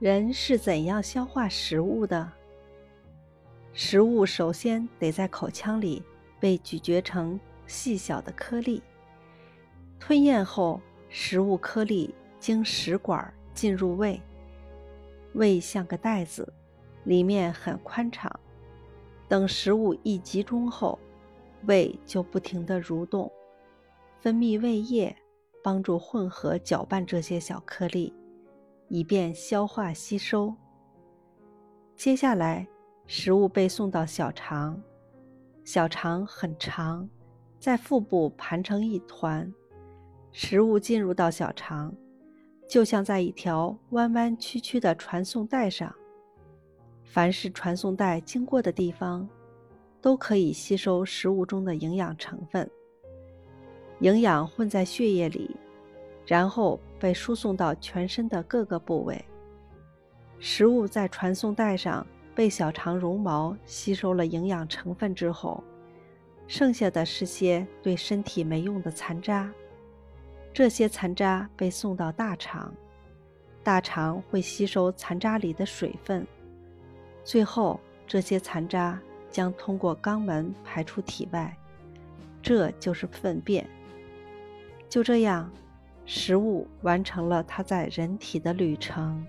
人是怎样消化食物的？食物首先得在口腔里被咀嚼成细小的颗粒，吞咽后，食物颗粒经食管进入胃。胃像个袋子，里面很宽敞。等食物一集中后，胃就不停地蠕动，分泌胃液，帮助混合搅拌这些小颗粒，以便消化吸收。接下来，食物被送到小肠，小肠很长，在腹部盘成一团。食物进入到小肠，就像在一条弯弯曲曲的传送带上。凡是传送带经过的地方，都可以吸收食物中的营养成分。营养混在血液里，然后被输送到全身的各个部位。食物在传送带上被小肠绒毛吸收了营养成分之后，剩下的是些对身体没用的残渣。这些残渣被送到大肠，大肠会吸收残渣里的水分。最后，这些残渣将通过肛门排出体外，这就是粪便。就这样，食物完成了它在人体的旅程。